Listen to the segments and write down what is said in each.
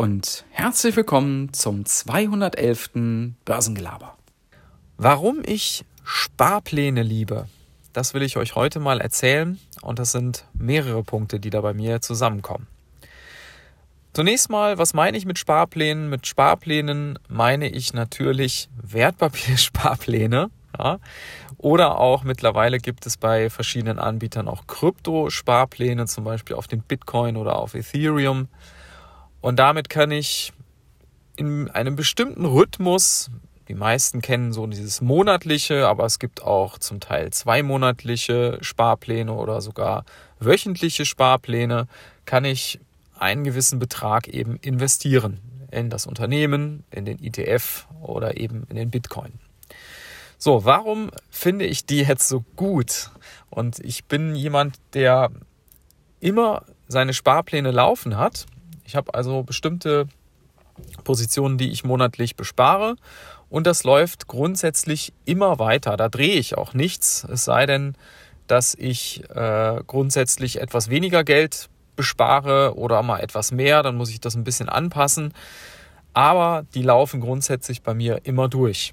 und herzlich willkommen zum 211. Börsengelaber. Warum ich Sparpläne liebe, das will ich euch heute mal erzählen und das sind mehrere Punkte, die da bei mir zusammenkommen. Zunächst mal, was meine ich mit Sparplänen? Mit Sparplänen meine ich natürlich Wertpapiersparpläne. Ja? Oder auch mittlerweile gibt es bei verschiedenen Anbietern auch Krypto-Sparpläne, zum Beispiel auf dem Bitcoin oder auf Ethereum. Und damit kann ich in einem bestimmten Rhythmus, die meisten kennen so dieses monatliche, aber es gibt auch zum Teil zweimonatliche Sparpläne oder sogar wöchentliche Sparpläne, kann ich einen gewissen Betrag eben investieren in das Unternehmen, in den ETF oder eben in den Bitcoin. So, warum finde ich die jetzt so gut? Und ich bin jemand, der immer seine Sparpläne laufen hat ich habe also bestimmte Positionen, die ich monatlich bespare und das läuft grundsätzlich immer weiter. Da drehe ich auch nichts, es sei denn, dass ich äh, grundsätzlich etwas weniger Geld bespare oder mal etwas mehr, dann muss ich das ein bisschen anpassen. Aber die laufen grundsätzlich bei mir immer durch.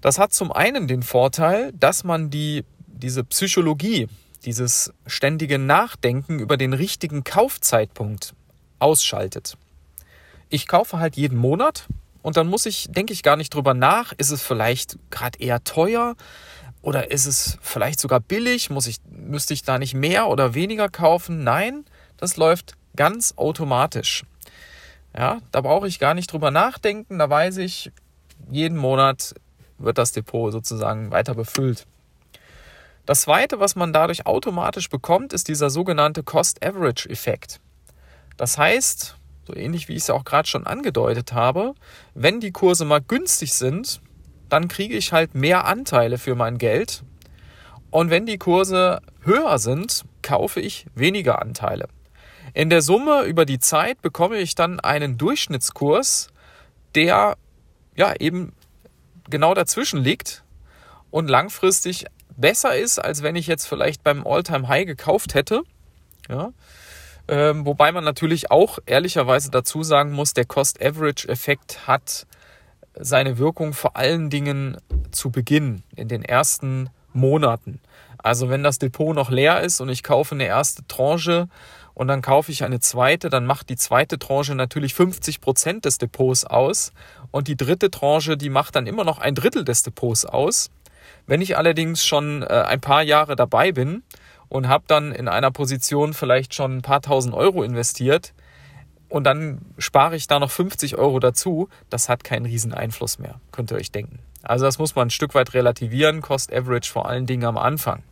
Das hat zum einen den Vorteil, dass man die, diese Psychologie, dieses ständige Nachdenken über den richtigen Kaufzeitpunkt ausschaltet. Ich kaufe halt jeden Monat und dann muss ich, denke ich gar nicht drüber nach, ist es vielleicht gerade eher teuer oder ist es vielleicht sogar billig, muss ich, müsste ich da nicht mehr oder weniger kaufen? Nein, das läuft ganz automatisch. Ja, da brauche ich gar nicht drüber nachdenken, da weiß ich, jeden Monat wird das Depot sozusagen weiter befüllt. Das zweite, was man dadurch automatisch bekommt, ist dieser sogenannte Cost-Average-Effekt. Das heißt, so ähnlich wie ich es auch gerade schon angedeutet habe, wenn die Kurse mal günstig sind, dann kriege ich halt mehr Anteile für mein Geld. Und wenn die Kurse höher sind, kaufe ich weniger Anteile. In der Summe über die Zeit bekomme ich dann einen Durchschnittskurs, der ja eben genau dazwischen liegt und langfristig besser ist, als wenn ich jetzt vielleicht beim Alltime high gekauft hätte. Ja, ähm, wobei man natürlich auch ehrlicherweise dazu sagen muss, der Cost-Average-Effekt hat seine Wirkung vor allen Dingen zu Beginn, in den ersten Monaten. Also wenn das Depot noch leer ist und ich kaufe eine erste Tranche und dann kaufe ich eine zweite, dann macht die zweite Tranche natürlich 50 Prozent des Depots aus und die dritte Tranche, die macht dann immer noch ein Drittel des Depots aus. Wenn ich allerdings schon äh, ein paar Jahre dabei bin und habe dann in einer Position vielleicht schon ein paar tausend Euro investiert und dann spare ich da noch 50 Euro dazu, das hat keinen riesen Einfluss mehr, könnt ihr euch denken. Also das muss man ein Stück weit relativieren, Cost Average vor allen Dingen am Anfang.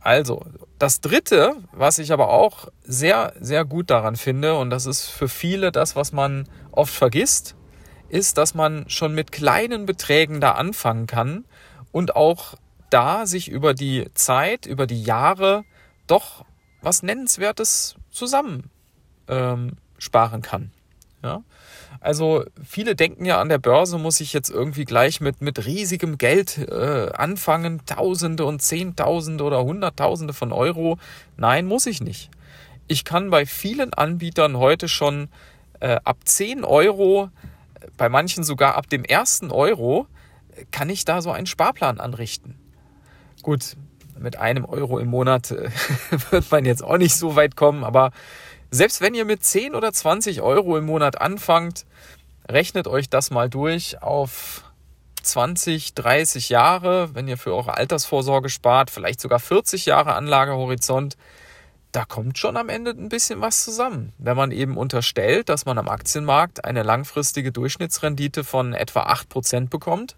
Also, das dritte, was ich aber auch sehr, sehr gut daran finde, und das ist für viele das, was man oft vergisst, ist, dass man schon mit kleinen Beträgen da anfangen kann und auch da sich über die Zeit, über die Jahre doch was Nennenswertes zusammen ähm, sparen kann. Ja? Also viele denken ja, an der Börse muss ich jetzt irgendwie gleich mit, mit riesigem Geld äh, anfangen, Tausende und Zehntausende oder Hunderttausende von Euro. Nein, muss ich nicht. Ich kann bei vielen Anbietern heute schon äh, ab 10 Euro, bei manchen sogar ab dem ersten Euro, kann ich da so einen Sparplan anrichten. Gut, mit einem Euro im Monat äh, wird man jetzt auch nicht so weit kommen, aber selbst wenn ihr mit 10 oder 20 Euro im Monat anfangt, rechnet euch das mal durch auf 20, 30 Jahre, wenn ihr für eure Altersvorsorge spart, vielleicht sogar 40 Jahre Anlagehorizont, da kommt schon am Ende ein bisschen was zusammen. Wenn man eben unterstellt, dass man am Aktienmarkt eine langfristige Durchschnittsrendite von etwa 8% bekommt,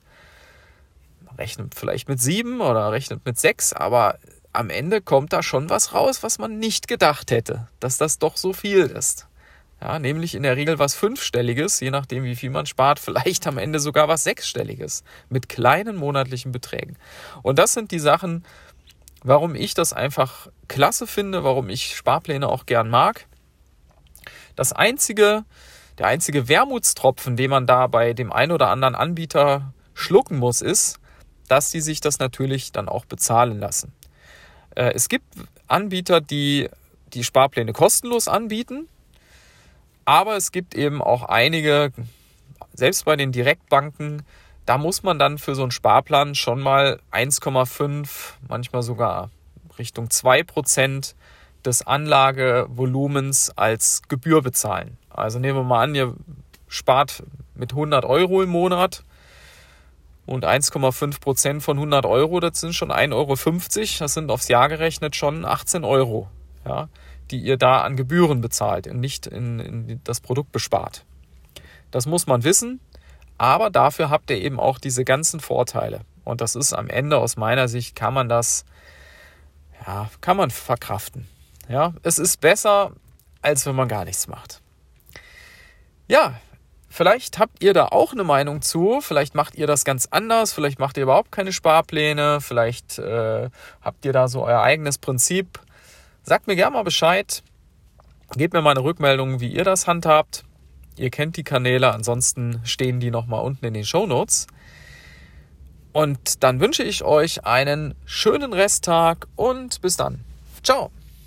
rechnet vielleicht mit sieben oder rechnet mit sechs, aber am Ende kommt da schon was raus, was man nicht gedacht hätte, dass das doch so viel ist. Ja, nämlich in der Regel was Fünfstelliges, je nachdem, wie viel man spart, vielleicht am Ende sogar was Sechsstelliges mit kleinen monatlichen Beträgen. Und das sind die Sachen, warum ich das einfach klasse finde, warum ich Sparpläne auch gern mag. Das einzige, der einzige Wermutstropfen, den man da bei dem einen oder anderen Anbieter schlucken muss, ist, dass die sich das natürlich dann auch bezahlen lassen. Äh, es gibt Anbieter, die die Sparpläne kostenlos anbieten. Aber es gibt eben auch einige, selbst bei den Direktbanken, da muss man dann für so einen Sparplan schon mal 1,5, manchmal sogar Richtung 2 Prozent des Anlagevolumens als Gebühr bezahlen. Also nehmen wir mal an, ihr spart mit 100 Euro im Monat und 1,5 Prozent von 100 Euro, das sind schon 1,50 Euro. Das sind aufs Jahr gerechnet schon 18 Euro, ja, die ihr da an Gebühren bezahlt und nicht in, in das Produkt bespart. Das muss man wissen, aber dafür habt ihr eben auch diese ganzen Vorteile. Und das ist am Ende aus meiner Sicht, kann man das, ja, kann man verkraften. Ja, es ist besser, als wenn man gar nichts macht. Ja, vielleicht habt ihr da auch eine Meinung zu. Vielleicht macht ihr das ganz anders. Vielleicht macht ihr überhaupt keine Sparpläne. Vielleicht äh, habt ihr da so euer eigenes Prinzip. Sagt mir gerne mal Bescheid. Gebt mir mal eine Rückmeldung, wie ihr das handhabt. Ihr kennt die Kanäle, ansonsten stehen die nochmal unten in den Show Notes. Und dann wünsche ich euch einen schönen Resttag und bis dann. Ciao.